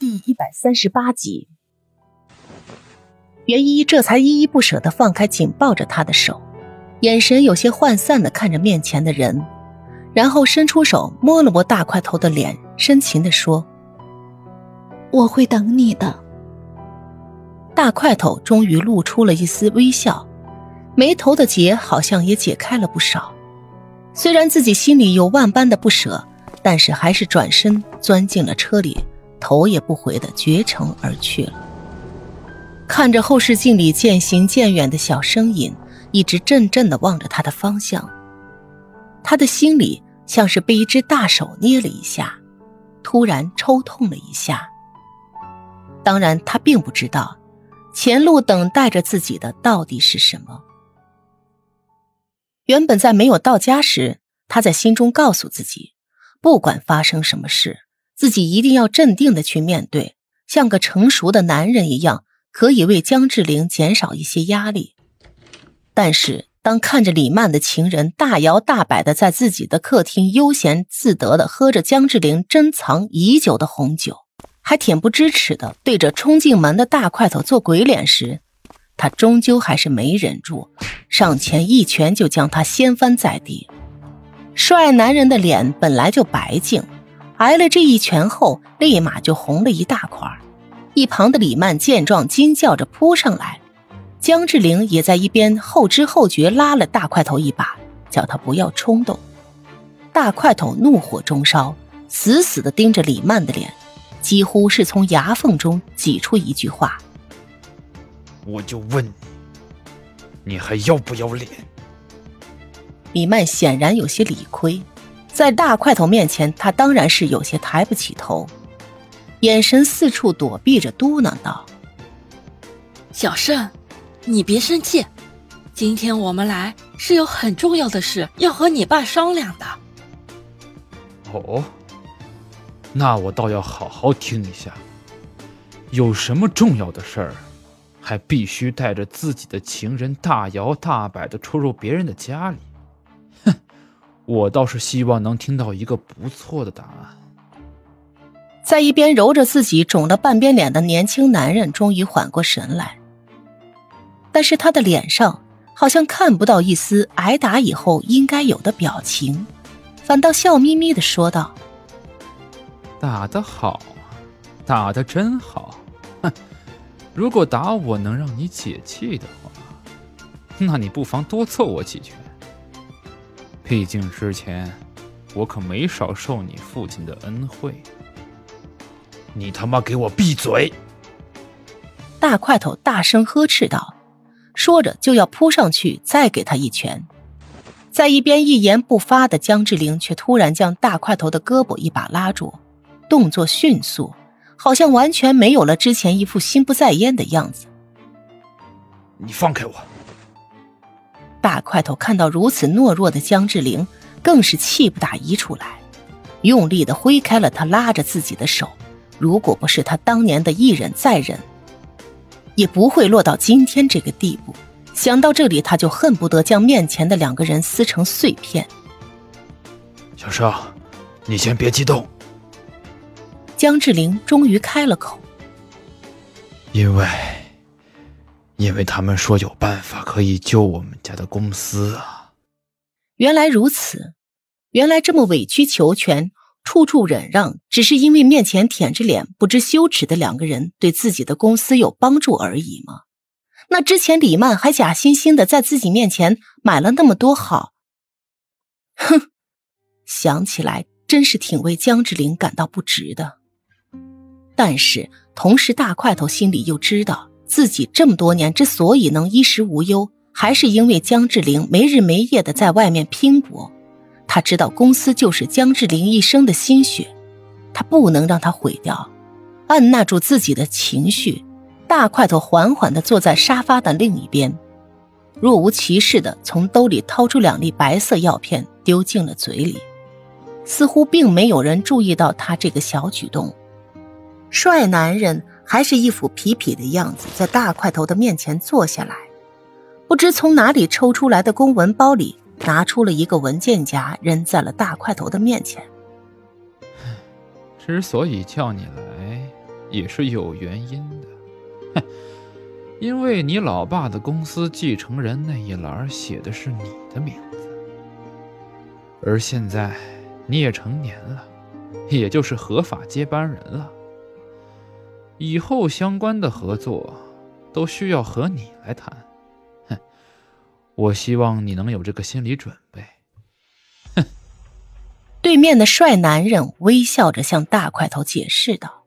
第一百三十八集，袁一这才依依不舍的放开紧抱着他的手，眼神有些涣散的看着面前的人，然后伸出手摸了摸大块头的脸，深情的说：“我会等你的。”大块头终于露出了一丝微笑，眉头的结好像也解开了不少。虽然自己心里有万般的不舍，但是还是转身钻进了车里。头也不回的绝尘而去了。看着后视镜里渐行渐远的小身影，一直怔怔的望着他的方向，他的心里像是被一只大手捏了一下，突然抽痛了一下。当然，他并不知道前路等待着自己的到底是什么。原本在没有到家时，他在心中告诉自己，不管发生什么事。自己一定要镇定的去面对，像个成熟的男人一样，可以为江志玲减少一些压力。但是，当看着李曼的情人大摇大摆的在自己的客厅悠闲自得的喝着江志玲珍藏已久的红酒，还恬不知耻的对着冲进门的大块头做鬼脸时，他终究还是没忍住，上前一拳就将他掀翻在地。帅男人的脸本来就白净。挨了这一拳后，立马就红了一大块。一旁的李曼见状，惊叫着扑上来。江志玲也在一边后知后觉拉了大块头一把，叫他不要冲动。大块头怒火中烧，死死地盯着李曼的脸，几乎是从牙缝中挤出一句话：“我就问你，你还要不要脸？”李曼显然有些理亏。在大块头面前，他当然是有些抬不起头，眼神四处躲避着，嘟囔道：“小盛，你别生气，今天我们来是有很重要的事要和你爸商量的。”哦，那我倒要好好听一下，有什么重要的事儿，还必须带着自己的情人大摇大摆的出入别人的家里？我倒是希望能听到一个不错的答案。在一边揉着自己肿了半边脸的年轻男人终于缓过神来，但是他的脸上好像看不到一丝挨打以后应该有的表情，反倒笑眯眯的说道：“打得好，打得真好。哼，如果打我能让你解气的话，那你不妨多揍我几拳。”毕竟之前，我可没少受你父亲的恩惠。你他妈给我闭嘴！大块头大声呵斥道，说着就要扑上去再给他一拳。在一边一言不发的江志玲却突然将大块头的胳膊一把拉住，动作迅速，好像完全没有了之前一副心不在焉的样子。你放开我！大块头看到如此懦弱的江志玲，更是气不打一处来，用力的挥开了他拉着自己的手。如果不是他当年的一忍再忍，也不会落到今天这个地步。想到这里，他就恨不得将面前的两个人撕成碎片。小生，你先别激动。江志玲终于开了口，因为。因为他们说有办法可以救我们家的公司啊！原来如此，原来这么委曲求全、处处忍让，只是因为面前舔着脸、不知羞耻的两个人对自己的公司有帮助而已吗？那之前李曼还假惺惺的在自己面前买了那么多好，哼，想起来真是挺为江志玲感到不值的。但是同时，大块头心里又知道。自己这么多年之所以能衣食无忧，还是因为江志玲没日没夜的在外面拼搏。他知道公司就是江志玲一生的心血，他不能让他毁掉。按捺住自己的情绪，大块头缓缓地坐在沙发的另一边，若无其事地从兜里掏出两粒白色药片丢进了嘴里，似乎并没有人注意到他这个小举动。帅男人。还是一副痞痞的样子，在大块头的面前坐下来，不知从哪里抽出来的公文包里拿出了一个文件夹，扔在了大块头的面前。之所以叫你来，也是有原因的。哼，因为你老爸的公司继承人那一栏写的是你的名字，而现在你也成年了，也就是合法接班人了。以后相关的合作都需要和你来谈。哼，我希望你能有这个心理准备。哼对面的帅男人微笑着向大块头解释道。